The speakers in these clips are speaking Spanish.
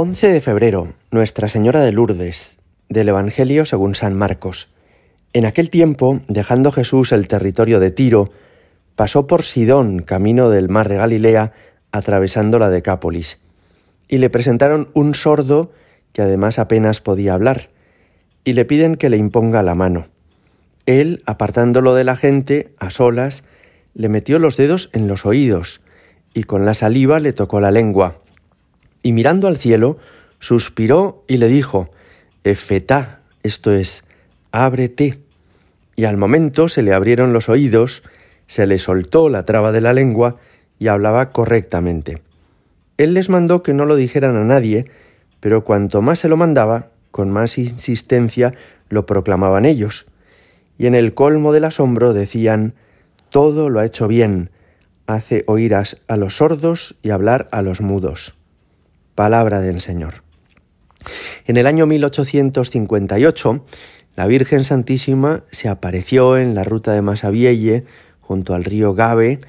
11 de febrero, Nuestra Señora de Lourdes, del Evangelio según San Marcos. En aquel tiempo, dejando Jesús el territorio de Tiro, pasó por Sidón, camino del mar de Galilea, atravesando la Decápolis. Y le presentaron un sordo que además apenas podía hablar, y le piden que le imponga la mano. Él, apartándolo de la gente, a solas, le metió los dedos en los oídos, y con la saliva le tocó la lengua y mirando al cielo, suspiró y le dijo, Efetá, esto es, ábrete. Y al momento se le abrieron los oídos, se le soltó la traba de la lengua y hablaba correctamente. Él les mandó que no lo dijeran a nadie, pero cuanto más se lo mandaba, con más insistencia lo proclamaban ellos. Y en el colmo del asombro decían, todo lo ha hecho bien, hace oír a los sordos y hablar a los mudos. Palabra del Señor. En el año 1858, la Virgen Santísima se apareció en la ruta de Masabielle, junto al río Gave,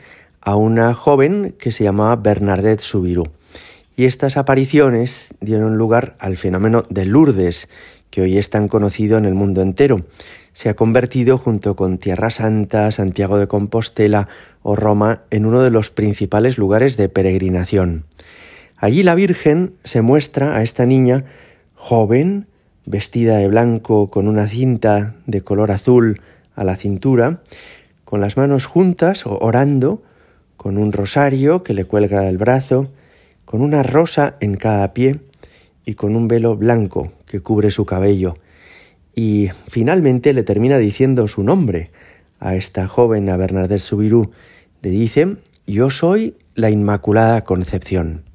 a una joven que se llamaba Bernadette Subirú. Y estas apariciones dieron lugar al fenómeno de Lourdes, que hoy es tan conocido en el mundo entero. Se ha convertido, junto con Tierra Santa, Santiago de Compostela o Roma, en uno de los principales lugares de peregrinación. Allí la Virgen se muestra a esta niña joven, vestida de blanco con una cinta de color azul a la cintura, con las manos juntas, orando, con un rosario que le cuelga del brazo, con una rosa en cada pie y con un velo blanco que cubre su cabello. Y finalmente le termina diciendo su nombre a esta joven, a Bernadette Subirú. Le dice, yo soy la Inmaculada Concepción.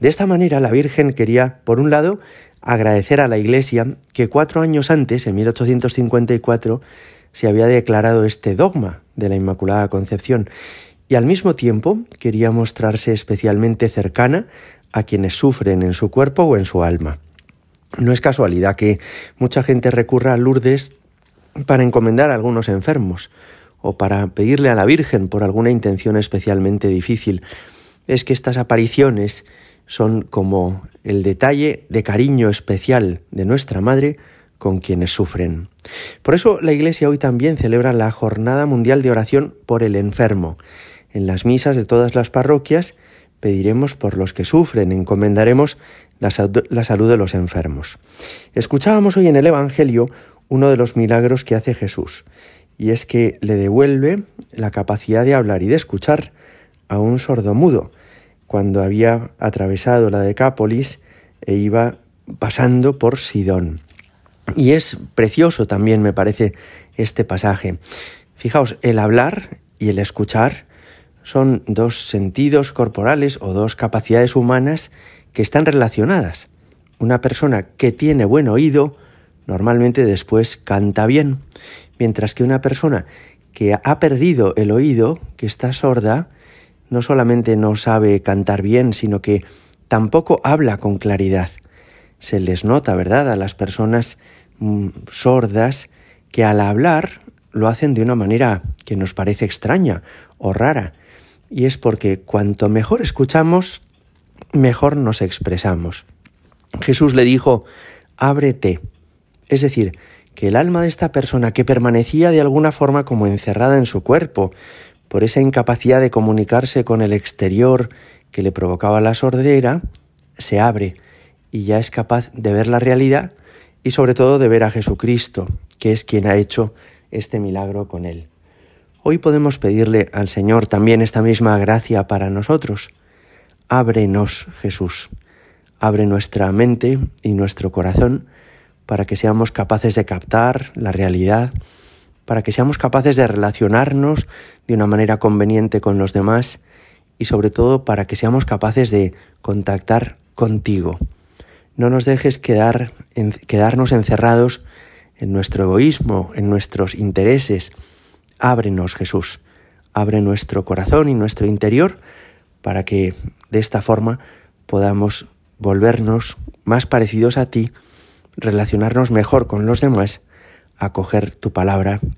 De esta manera la Virgen quería, por un lado, agradecer a la Iglesia que cuatro años antes, en 1854, se había declarado este dogma de la Inmaculada Concepción y al mismo tiempo quería mostrarse especialmente cercana a quienes sufren en su cuerpo o en su alma. No es casualidad que mucha gente recurra a Lourdes para encomendar a algunos enfermos o para pedirle a la Virgen por alguna intención especialmente difícil. Es que estas apariciones son como el detalle de cariño especial de nuestra Madre con quienes sufren. Por eso la Iglesia hoy también celebra la Jornada Mundial de Oración por el Enfermo. En las misas de todas las parroquias pediremos por los que sufren, encomendaremos la, la salud de los enfermos. Escuchábamos hoy en el Evangelio uno de los milagros que hace Jesús, y es que le devuelve la capacidad de hablar y de escuchar a un sordomudo, cuando había atravesado la Decápolis e iba pasando por Sidón. Y es precioso también, me parece, este pasaje. Fijaos, el hablar y el escuchar son dos sentidos corporales o dos capacidades humanas que están relacionadas. Una persona que tiene buen oído normalmente después canta bien, mientras que una persona que ha perdido el oído, que está sorda, no solamente no sabe cantar bien, sino que tampoco habla con claridad. Se les nota, ¿verdad?, a las personas mm, sordas que al hablar lo hacen de una manera que nos parece extraña o rara. Y es porque cuanto mejor escuchamos, mejor nos expresamos. Jesús le dijo, ábrete. Es decir, que el alma de esta persona que permanecía de alguna forma como encerrada en su cuerpo, por esa incapacidad de comunicarse con el exterior que le provocaba la sordera, se abre y ya es capaz de ver la realidad y sobre todo de ver a Jesucristo, que es quien ha hecho este milagro con él. Hoy podemos pedirle al Señor también esta misma gracia para nosotros. Ábrenos, Jesús. Abre nuestra mente y nuestro corazón para que seamos capaces de captar la realidad para que seamos capaces de relacionarnos de una manera conveniente con los demás y sobre todo para que seamos capaces de contactar contigo. No nos dejes quedar, quedarnos encerrados en nuestro egoísmo, en nuestros intereses. Ábrenos, Jesús. Abre nuestro corazón y nuestro interior para que de esta forma podamos volvernos más parecidos a ti, relacionarnos mejor con los demás acoger tu palabra